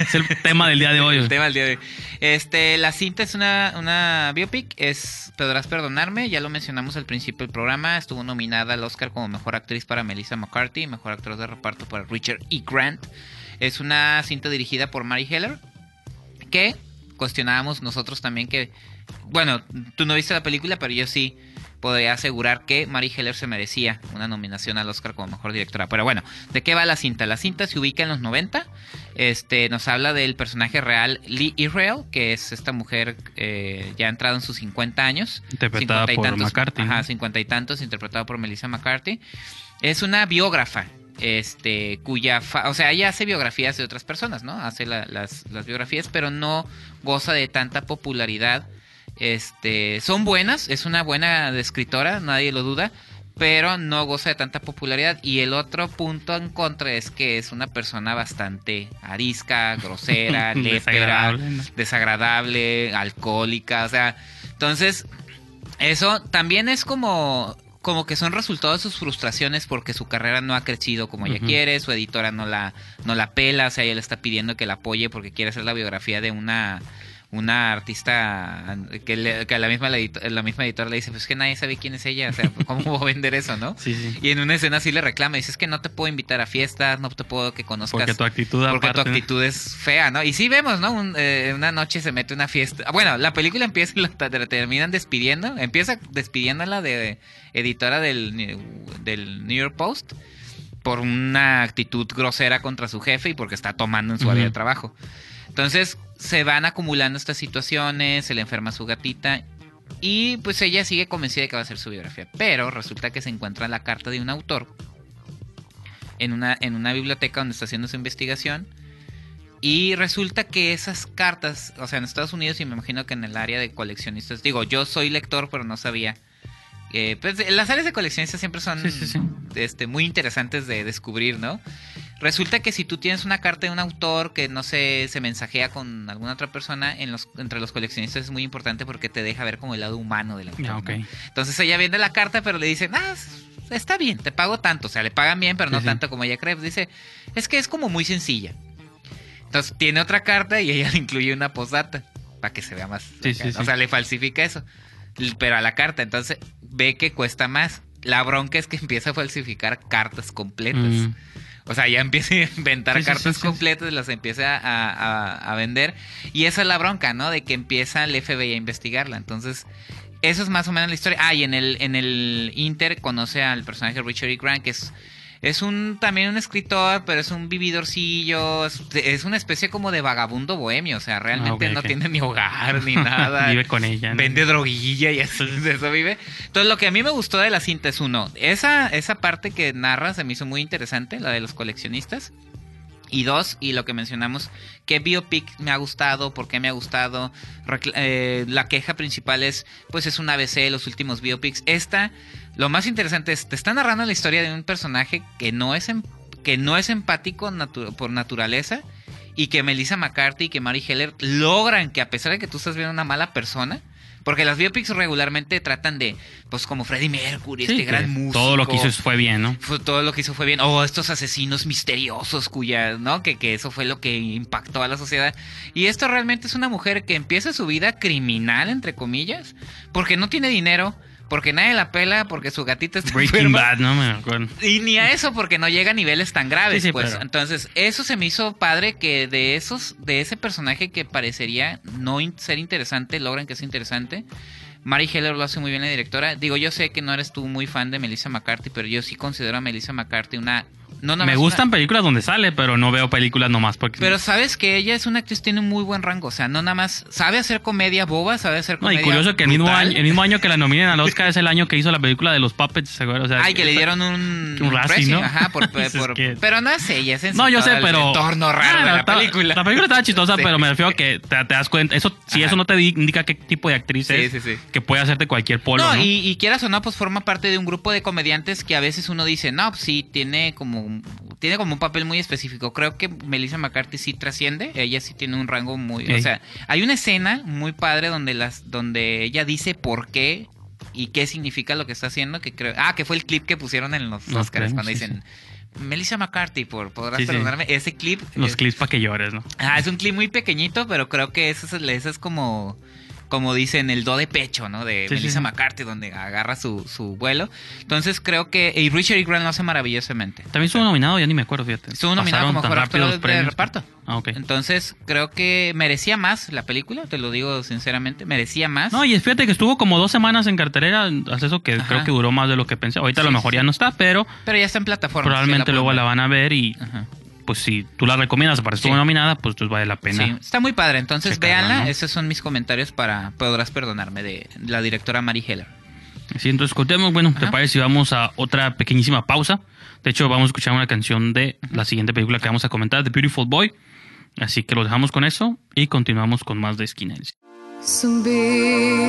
Es el tema del día de hoy. El tema del día de hoy. Este, la cinta es una, una biopic, es Podrás perdonarme, ya lo mencionamos al principio del programa, estuvo nominada al Oscar como mejor actriz para Melissa McCarthy, mejor actor de reparto para Richard E. Grant. Es una cinta dirigida por Mary Heller, que cuestionábamos nosotros también que, bueno, tú no viste la película, pero yo sí podría asegurar que Mary Heller se merecía una nominación al Oscar como mejor directora. Pero bueno, ¿de qué va la cinta? La cinta se ubica en los 90. Este, nos habla del personaje real Lee Israel, que es esta mujer eh, ya entrada en sus 50 años. Interpretada 50 y por tantos, McCarthy, Ajá, ¿no? 50 y tantos, interpretada por Melissa McCarthy. Es una biógrafa, este, cuya, fa- o sea, ella hace biografías de otras personas, ¿no? Hace la- las, las biografías, pero no goza de tanta popularidad. Este, son buenas, es una buena escritora, nadie lo duda, pero no goza de tanta popularidad. Y el otro punto en contra es que es una persona bastante arisca, grosera, lépera, Desagradable, ¿no? desagradable, alcohólica, o sea, entonces eso también es como como que son resultados de sus frustraciones porque su carrera no ha crecido como ella quiere, su editora no la no la pela, o sea, ella le está pidiendo que la apoye porque quiere hacer la biografía de una una artista que, le- que a la misma, la, edito- la misma editora le dice, pues que nadie sabe quién es ella, o sea, ¿cómo voy a vender eso, no? Sí, sí. Y en una escena así le reclama, dice, es que no te puedo invitar a fiestas, no te puedo que conozcas. Porque tu actitud Porque tu actitud es fea, ¿no? Y sí vemos, ¿no? Un- eh, una noche se mete una fiesta. Bueno, la película empieza y la la terminan despidiendo. Empieza despidiéndola de editora del, New- del New York Post por una actitud grosera contra su jefe y porque está tomando en su área de trabajo. Entonces se van acumulando estas situaciones, se le enferma su gatita y pues ella sigue convencida de que va a ser su biografía. Pero resulta que se encuentra la carta de un autor en una, en una biblioteca donde está haciendo su investigación. Y resulta que esas cartas, o sea, en Estados Unidos y me imagino que en el área de coleccionistas, digo, yo soy lector, pero no sabía. eh, pues las áreas de coleccionistas siempre son Sí, sí, sí. Este, muy interesantes de descubrir, ¿no? Resulta que si tú tienes una carta de un autor que no sé, se mensajea con alguna otra persona, en los, entre los coleccionistas es muy importante porque te deja ver como el lado humano del autor. Ok. Entonces ella vende la carta, pero le dicen, ah, está bien, te pago tanto. O sea, le pagan bien, pero no sí. tanto como ella cree. Dice, es que es como muy sencilla. Entonces tiene otra carta y ella le incluye una posdata para que se vea más. O sea, le falsifica eso. Pero a la carta, entonces ve que cuesta más. La bronca es que empieza a falsificar cartas completas. Mm. O sea, ya empieza a inventar sí, cartas sí, sí. completas, las empieza a, a- a vender. Y esa es la bronca, ¿no? De que empieza el FBI a investigarla. Entonces, eso es más o menos la historia. Ah, y en el, en el Inter conoce al personaje Richard E. Grant, que es, es un también un escritor, pero es un vividorcillo. Es, es una especie como de vagabundo bohemio. O sea, realmente Ah, no tiene ni hogar ni nada. Vive con ella. ¿no? Vende droguilla y de eso vive. Entonces, lo que a mí me gustó de la cinta es uno, esa, esa parte que narra se me hizo muy interesante, la de los coleccionistas. Y dos, y lo que mencionamos, qué biopic me ha gustado, por qué me ha gustado. Eh, la queja principal es, pues es un ABC, los últimos biopics. Esta, lo más interesante es, te está narrando la historia de un personaje que no es, em- que no es empático natu- por naturaleza y que Melissa McCarthy y que Mary Heller logran que a pesar de que tú estás viendo una mala persona, porque las biopics regularmente tratan de, pues como Freddie Mercury, Sí, este gran músico. Todo lo que hizo fue bien, ¿no? Fue- todo lo que hizo fue bien. O estos asesinos misteriosos cuya, ¿no? Que, que eso fue lo que impactó a la sociedad. Y esto realmente es una mujer que empieza su vida criminal, entre comillas, porque no tiene dinero, porque nadie la pela, porque su gatita está Breaking enferma. Bad, ¿no? Me acuerdo. Y ni a eso porque no llega a niveles tan graves, Sí, sí, pues. pero- Entonces, eso se me hizo padre que de esos, de ese personaje que parecería no in- ser interesante, logran que sea interesante. Mary Heller lo hace muy bien la directora. Digo, yo sé que no eres tú muy fan de Melissa McCarthy, pero yo sí considero a Melissa McCarthy una no Me gustan una- películas donde sale, pero no veo películas nomás porque... pero sabes que ella es una actriz tiene un muy buen rango, o sea, no nada más sabe hacer comedia boba, sabe hacer No, comedia y curioso que el mismo, año, el mismo año que la nominen al Oscar es el año que hizo la película de los Puppets. O sea, Ay, que le dieron un, un Razzie, ¿no? Ajá, por, por- Dices que- pero no es ella, es en No, yo sé, pero... entorno raro Ah, de la está- película. La película estaba chistosa, Sí. pero me refiero a que te, te das cuenta... eso Si Ajá. eso no te di- indica qué tipo de actriz Sí, es, sí. que puede hacerte cualquier polo, no, ¿no? Y, y quieras o no, pues forma parte de un grupo de comediantes que a veces uno dice, no, pues sí, tiene como, tiene como un papel muy específico. Creo que Melissa McCarthy sí trasciende, ella sí tiene un rango muy... O sea, hay una escena muy padre donde, las, donde ella dice por qué y qué significa lo que está haciendo, que creo... Ah, que fue el clip que pusieron en los Los Oscars, cuando sí, dicen... Melissa McCarthy, por, podrás Sí, sí. perdonarme. Ese clip. Los es- clips para que llores, ¿no? Ah, es un clip muy pequeñito, pero creo que ese es, ese es como, como dicen, el do de pecho, ¿no? De Sí, Melissa sí. McCarthy, donde agarra su, su vuelo. Entonces creo que. Y Richard E. Grant lo hace maravillosamente. También estuvo nominado, ya ni me acuerdo, fíjate. Estuvo nominado como mejor actor de reparto. Ah, ok. Entonces creo que merecía más la película, te lo digo sinceramente, merecía más. No, y fíjate que estuvo como dos semanas en cartelera, hace eso que Ajá. creo que duró más de lo que pensé. Ahorita a lo mejor ya no está, pero pero ya está en plataforma. probablemente luego la van a ver y Ajá. Pues si tú la recomiendas, para estuvo Sí. nominada, pues, pues vale la pena. Sí, está muy padre. Entonces checarla, véanla. ¿no? Esos son mis comentarios para Podrás Perdonarme de la directora Mary Heller. Sí, entonces contemos, bueno, ¿te parece si vamos a otra pequeñísima pausa? De hecho, vamos a escuchar una canción de la siguiente película que vamos a comentar, The Beautiful Boy. Así que lo dejamos con eso y continuamos con más de Skinheads. So big,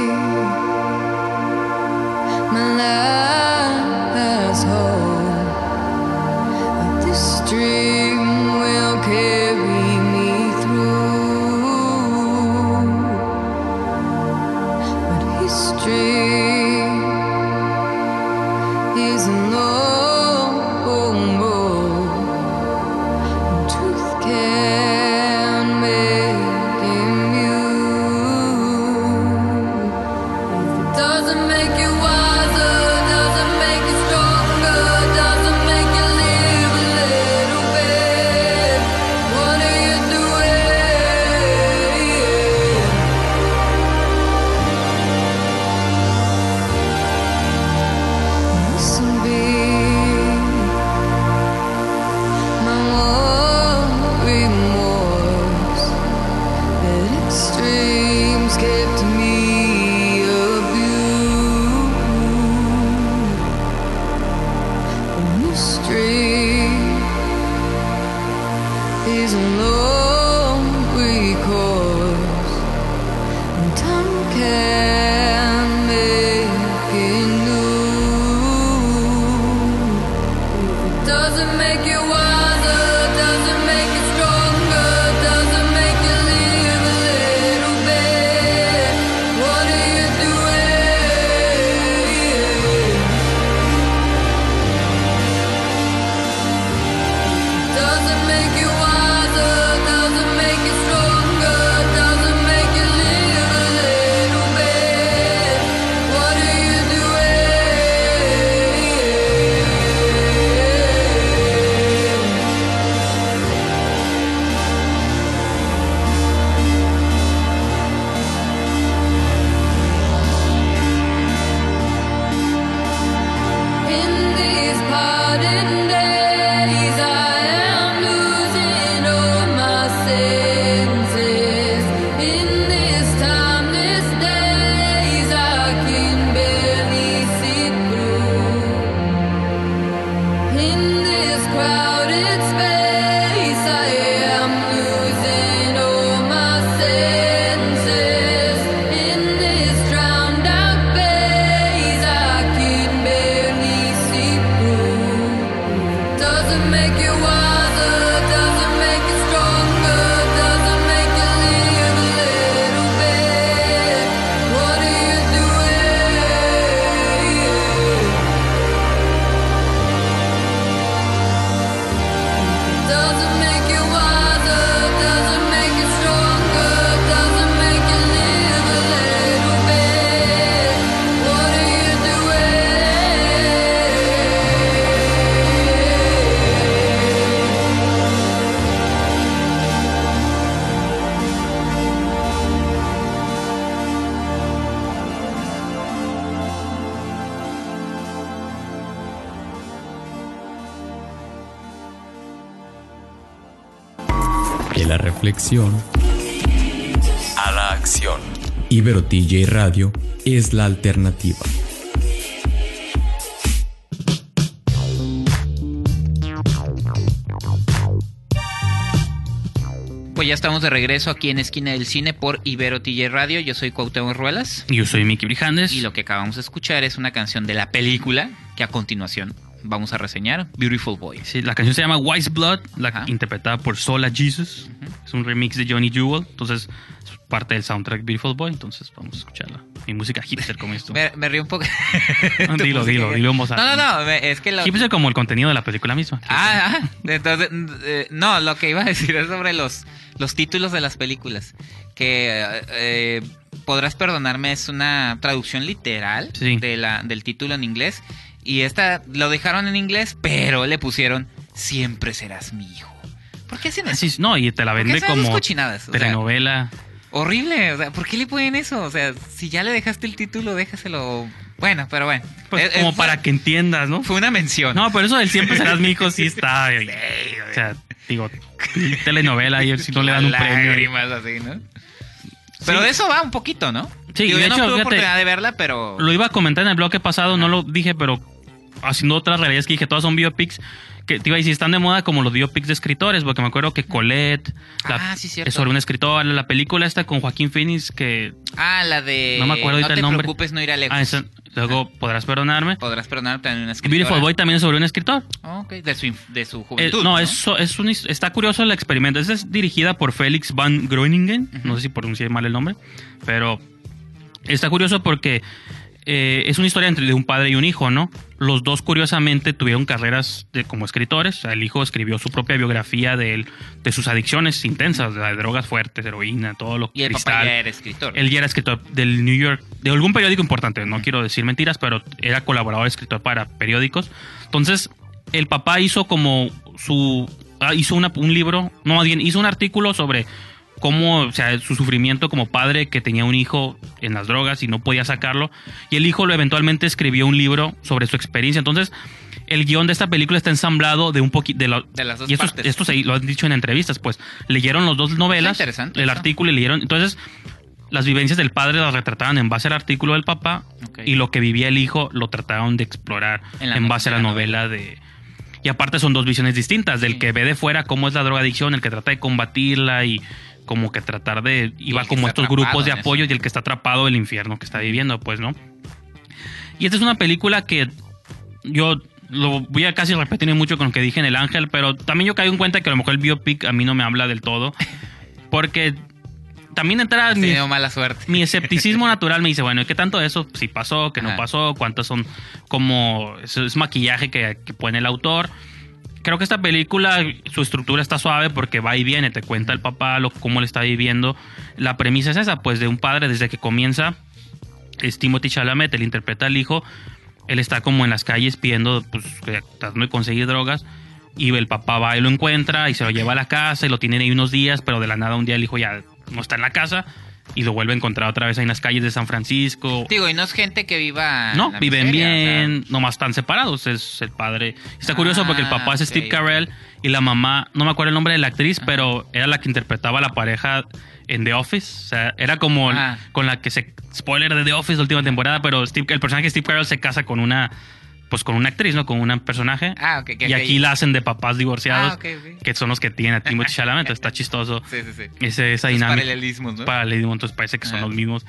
does make you reflexión A la acción. Ibero TJ Radio es la alternativa. Pues ya estamos de regreso aquí en Esquina del Cine por Ibero TJ Radio. Yo soy Cuauhtémoc Ruelas. Yo soy Mickey Brijandes. Y lo que acabamos de escuchar es una canción de la película que a continuación vamos a reseñar, Beautiful Boy. Sí, la canción se llama Wise Blood, la Ajá. interpretada por Sola Jesus. Es un remix de Johnny Jewel. Entonces, es parte del soundtrack Beautiful Boy. Entonces, vamos a escucharla. Mi música hipster como esto. Me, me río un poco. No, dilo, dilo, dilo voz No, no, no, es que lo... Hipster como el contenido de la película misma. Ah, ah, entonces, eh, no, lo que iba a decir es sobre los, los títulos de las películas. Que eh, podrás perdonarme, es una traducción literal Sí. de la, del título en inglés. Y esta lo dejaron en inglés, pero le pusieron Siempre serás mi hijo. ¿Por qué hacen eso? Sí, no, y te la ¿Por qué vende como cochinadas? O sea, telenovela. horrible. O sea, ¿por qué le ponen eso? O sea, si ya le dejaste el título, déjaselo. Bueno, pero bueno. Pues Es- como para que entiendas, ¿no? Fue una mención. No, pero eso del siempre serás mi hijo sí está. o sea, digo, telenovela y si no le dan un premio. Lágrimas así, ¿no? Pero de eso va un poquito, ¿no? Sí, Digo, de yo no hecho, tuve fíjate, oportunidad de verla, pero... Lo iba a comentar en el bloque pasado, no lo dije, pero haciendo otras realidades que dije, todas son biopics. Que te iba a decir, están de moda como los biopics de escritores, porque me acuerdo que Colette Ah, sí, es sobre un escritor. La película esta con Joaquín Phoenix, que Ah, la de... no me acuerdo ahorita no te el nombre. preocupes, no irá lejos. Ah, esa- luego podrás perdonarme. Podrás perdonar también una escritora. Beautiful Boy también es sobre un escritor. Ah, ok, de su, de su Eh, juventud, no, es, so- es un, está curioso el experimento. Esta es dirigida por Félix Van Groeningen. No sé si pronuncié mal el nombre, pero está curioso porque eh, es una historia entre de un padre y un hijo, ¿no? Los dos, curiosamente, tuvieron carreras de- como escritores. El hijo escribió su propia biografía de, él- de sus adicciones intensas, de drogas fuertes, heroína, todo lo Y el cristal. papá ya era escritor. Él ya era escritor del New York, de algún periódico importante, no quiero decir mentiras, pero era colaborador escritor para periódicos. Entonces, el papá hizo como su. ah, hizo una- un libro, no, más bien, hizo un artículo sobre cómo, o sea, su sufrimiento como padre que tenía un hijo en las drogas y no podía sacarlo. Y el hijo lo eventualmente escribió un libro sobre su experiencia. Entonces, el guion de esta película está ensamblado de un poquito de, las dos y esto, partes. esto se lo han dicho en entrevistas, pues leyeron los dos novelas, el eso. artículo y leyeron. Entonces, las vivencias del padre las retrataban en base al artículo del papá y lo que vivía el hijo lo trataron de explorar En base a la novela de... Y aparte son dos visiones distintas, del Sí. que ve de fuera cómo es la drogadicción, el que trata de combatirla y como que tratar de... El que como estos grupos de apoyo y el que está atrapado del infierno que está viviendo, pues, ¿no? Y esta es una película que yo lo voy a casi repetir mucho con lo que dije en El Ángel, pero también yo caigo en cuenta que a lo mejor el biopic a mí no me habla del todo. Porque también entra mi, mala suerte. mi escepticismo natural me dice, bueno, ¿y qué tanto de eso? Si pasó, que no Ajá. pasó, cuántos son como es, es maquillaje que, que pone el autor. Creo que esta película, su estructura está suave porque va y viene, te cuenta el papá lo, cómo le está viviendo. La premisa es esa, pues de un padre desde que comienza, es Timothy Chalamet, él interpreta al hijo, él está como en las calles pidiendo, pues, tratando de conseguir drogas. Y el papá va y lo encuentra y se lo lleva a la casa y lo tienen ahí unos días, pero de la nada un día el hijo ya no está en la casa y lo vuelve a encontrar otra vez ahí en las calles de San Francisco. Digo, y no es gente que viva. No, la viven miseria, o bien, nomás están separados. Es el padre. Está curioso porque el papá es Ah, Steve. Carell y la mamá, no me acuerdo el nombre de la actriz, pero era la que interpretaba a la pareja en The Office. O sea, era como Ah. con la que se. Spoiler de The Office, la última temporada, pero Steve- el personaje de Steve Carell se casa con una. Pues con una actriz, ¿no? Con un personaje. Ah, ok, que- y aquí que- la hacen de papás divorciados, Ah, que son los que tienen a Timothy Chalamet. Está chistoso. Sí, sí, sí. Ese, esa dinámica. paralelismos, ¿no? Paralelismo, entonces parece que son Ajá. los mismos.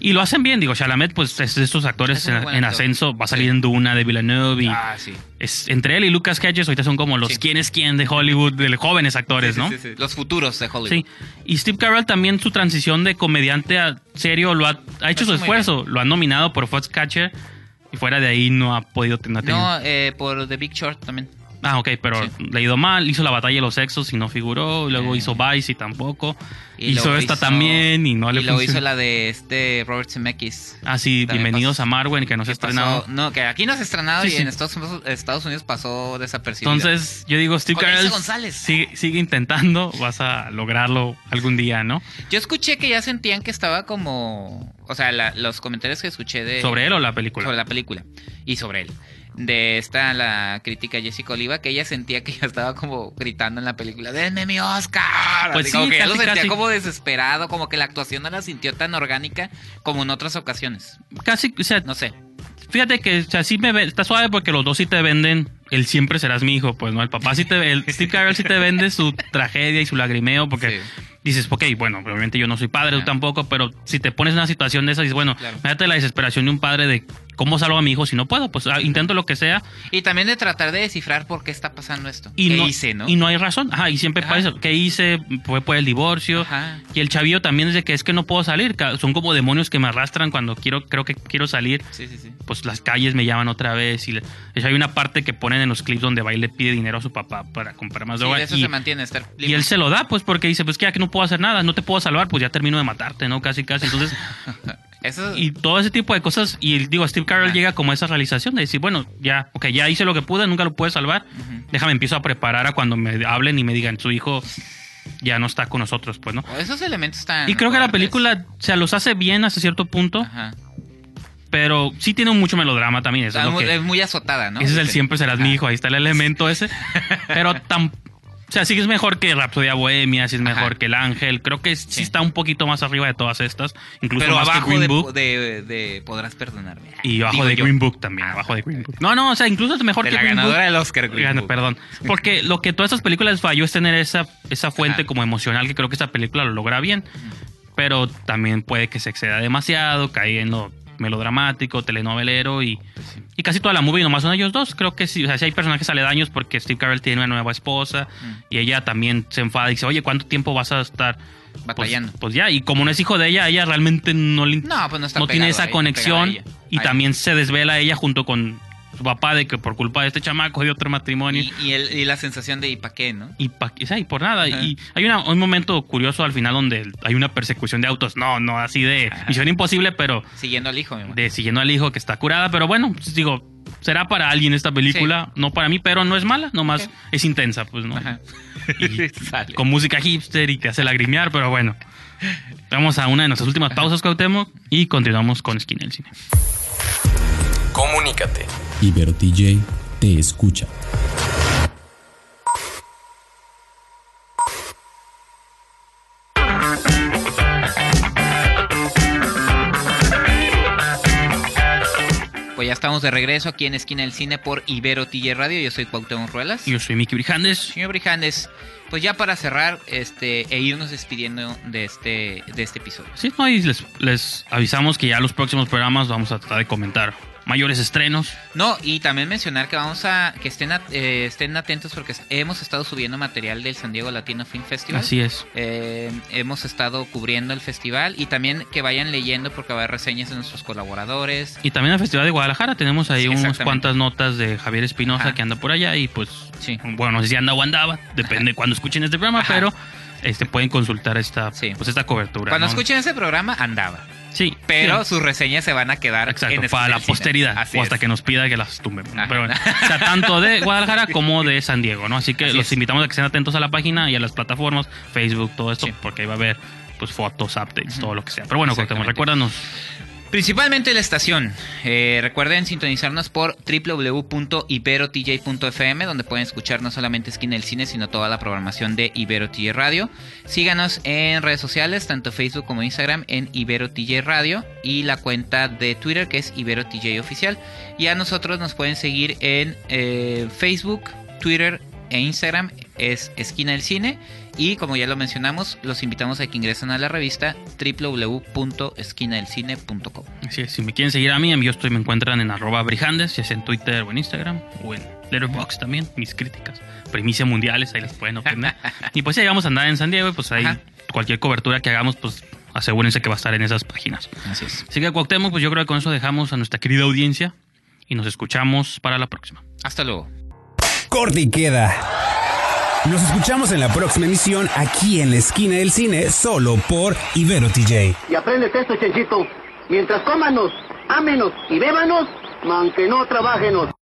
Y lo hacen bien, digo, Chalamet, pues es de estos actores en, en ascenso. Va a salir Sí. en Duna de Villeneuve. Y Ah, sí. es, entre él y Lucas Hedges ahorita son como los Sí. quién es quién de Hollywood, de jóvenes actores, Sí, ¿no? sí, sí. Los futuros de Hollywood. Sí. Y Steve Carell también su transición de comediante a serio lo ha, ha hecho su Lo esfuerzo. Lo han nominado por Foxcatcher y fuera de ahí no ha podido tener. No, eh, por The Big Short también. Ah, ok, pero Sí. le ha ido mal. Hizo la batalla de los sexos y no figuró. Luego Eh. hizo Vice y tampoco. Y hizo esta hizo- también y no le y luego hizo la de este Robert Zemeckis. Ah, sí, También bienvenidos pasó- a Marwen, que no se ha estrenado. no, que aquí no se ha estrenado Sí, y sí. en Estados Unidos, Estados Unidos pasó desapercibido. Entonces, yo digo, Steve Carell González. sigue, sigue intentando, vas a lograrlo algún día, ¿no? Yo escuché que ya sentían que estaba como. O sea, la- los comentarios que escuché de. Sobre él o la película. Sobre la película. Y sobre él. De esta, la crítica Jessica Oliva, que ella sentía que ya estaba como gritando en la película: ¡Denme mi Oscar! Pues Así como sí, que ya lo casi, sentía casi. como desesperado, como que la actuación no la sintió tan orgánica como en otras ocasiones. Casi, o sea, No sé. fíjate que, o sea, sí me ve- está suave porque los dos sí te venden, el siempre serás mi hijo, pues, ¿no? El papá sí te, el Steve Carell sí te vende su tragedia y su lagrimeo porque Sí. dices, ok, bueno, obviamente yo no soy padre, tú tampoco, pero si te pones en una situación de esa, dices, bueno, Claro. la desesperación de un padre de cómo salvo a mi hijo si no puedo, pues ah, intento lo que sea Y también de tratar de descifrar por qué está pasando esto. y ¿Qué no, hice, no? y no hay razón. Ajá, y siempre Ajá. pasa eso. ¿Qué hice? Fue por el divorcio. Ajá. Y el chavillo también es de que es que no puedo salir. Son como demonios que me arrastran cuando quiero, creo que quiero salir. Sí, sí, sí. Pues las calles me llaman otra vez. Y le- hay una parte que ponen en los clips donde va y le pide dinero a su papá para comprar más Sí, droga. de eso y, se mantiene estar y él se lo da, pues porque dice, pues que ya que no puedo hacer nada, no te puedo salvar, pues ya termino de matarte, ¿no? Casi, casi. Entonces, Eso, y todo ese tipo de cosas. Y digo, Steve Carell Ah. llega como a esa realización de decir, bueno, ya, ok, ya hice lo que pude, nunca lo pude salvar. Déjame, empiezo a preparar a cuando me hablen y me digan, su hijo ya no está con nosotros, pues, ¿no? esos elementos están. Y creo que la película, o sea, los hace bien hasta cierto punto, Ajá. pero sí tiene mucho melodrama también. Eso es, muy- que- es muy azotada, ¿no? ese es el siempre serás mi hijo, ahí está el elemento ese. Pero tan, o sea, sí es mejor que Rhapsodia Bohemia, sí es mejor Ajá. que El Ángel. Creo que sí, Sí. está un poquito más arriba de todas estas, incluso Pero más que abajo Green de, Book. de, de Podrás perdonarme. Y abajo Digo de yo. Green Book también, abajo de Green Book. No, no, o sea, incluso es mejor De que la Green ganadora Book. del Oscar, Green Gana- Book. Perdón. Porque lo que todas estas películas falló es tener esa, esa fuente Ajá. como emocional, que creo que esta película lo logra bien. Pero también puede que se exceda demasiado, cae en lo melodramático, telenovelero y, y casi toda la movie nomás son ellos dos. Creo que sí, o sea, sí hay personajes aledaños porque Steve Carell tiene una nueva esposa Mm. y ella también se enfada y dice, oye, ¿cuánto tiempo vas a estar Pues- Batallando. Pues, ya, y como no es hijo de ella, ella realmente no le No, pues no tiene esa conexión y Ahí. también se desvela ella junto con su papá de que por culpa de este chamaco de otro matrimonio Y, y, el- y la sensación de ¿y pa' qué, no? y, pa- o sea, y por nada. Ajá. Y hay una- un momento curioso al final donde hay una persecución de autos. No, no así de misión imposible, pero Siguiendo al hijo, mi amor. de siguiendo al hijo que está curada. Pero bueno, pues, digo, será para alguien esta película, no para mí, pero no es mala, nomás Ok. es intensa, pues, ¿no? Ajá. Y Sale. con música hipster y te hace lagrimear, pero bueno. Vamos a una de nuestras últimas pausas, Cuauhtémoc, y continuamos con Esquina del Cine. Comunícate. Ibero TJ te escucha. Pues ya estamos de regreso aquí en Esquina del Cine por Ibero TJ Radio. Yo soy Cuauhtémoc Ruelas. Yo soy Miki Brijandes. Señor Brijandes, pues ya para cerrar este e irnos despidiendo de este de este episodio. Sí, no, y les, les avisamos que ya los próximos programas vamos a tratar de comentar mayores estrenos. No, y también mencionar que vamos a que estén at- eh, estén atentos porque hemos estado subiendo material del San Diego Latino Film Festival. Así es. Eh, hemos estado cubriendo el festival y también que vayan leyendo porque va a haber reseñas de nuestros colaboradores. Y también el Festival de Guadalajara tenemos ahí Sí, unas cuantas notas de Javier Espinosa que anda por allá y pues, Sí. bueno, no sé si anda o andaba, depende de cuando escuchen este programa, Ajá. pero este pueden consultar esta, Sí. pues esta cobertura. Cuando ¿no? escuchen ese programa andaba, Sí, pero sí. sus reseñas se van a quedar Exacto, en para la posteridad Así o hasta es. que nos pida que las tumbemos. Pero bueno, o sea, tanto de Guadalajara como de San Diego, ¿no? Así que Así los es. invitamos a que estén atentos a la página y a las plataformas, Facebook, todo esto, Sí. porque ahí va a haber pues fotos, updates, todo lo que sea. Pero bueno, Exactamente. recuérdanos. Principalmente la estación. Eh, recuerden sintonizarnos por www.iberotj.fm, donde pueden escuchar no solamente Esquina del Cine, sino toda la programación de Ibero TJ Radio. Síganos en redes sociales, tanto Facebook como Instagram, en Ibero TJ Radio y la cuenta de Twitter que es Ibero TJ Oficial. Y a nosotros nos pueden seguir en eh, Facebook, Twitter e Instagram, es Esquina del Cine. Y como ya lo mencionamos, los invitamos a que ingresen a la revista www.esquinadelcine.com. Así es, si me quieren seguir a mí, yo estoy, me encuentran en arroba brijandes, ya sea en Twitter o en Instagram, o en Letterboxd también, mis críticas, primicia mundiales, ahí las pueden obtener. y pues si vamos a andar en San Diego, pues ahí Ajá. cualquier cobertura que hagamos, pues asegúrense que va a estar en esas páginas. Así es. Así que Cuauhtémoc, pues yo creo que con eso dejamos a nuestra querida audiencia y nos escuchamos para la próxima. Hasta luego. Corte y queda. Nos escuchamos en la próxima emisión aquí en la esquina del cine, solo por Ibero TJ. Y aprendes esto, Chenchito. Mientras cómanos, ámenos y bébanos, aunque no trabajenos.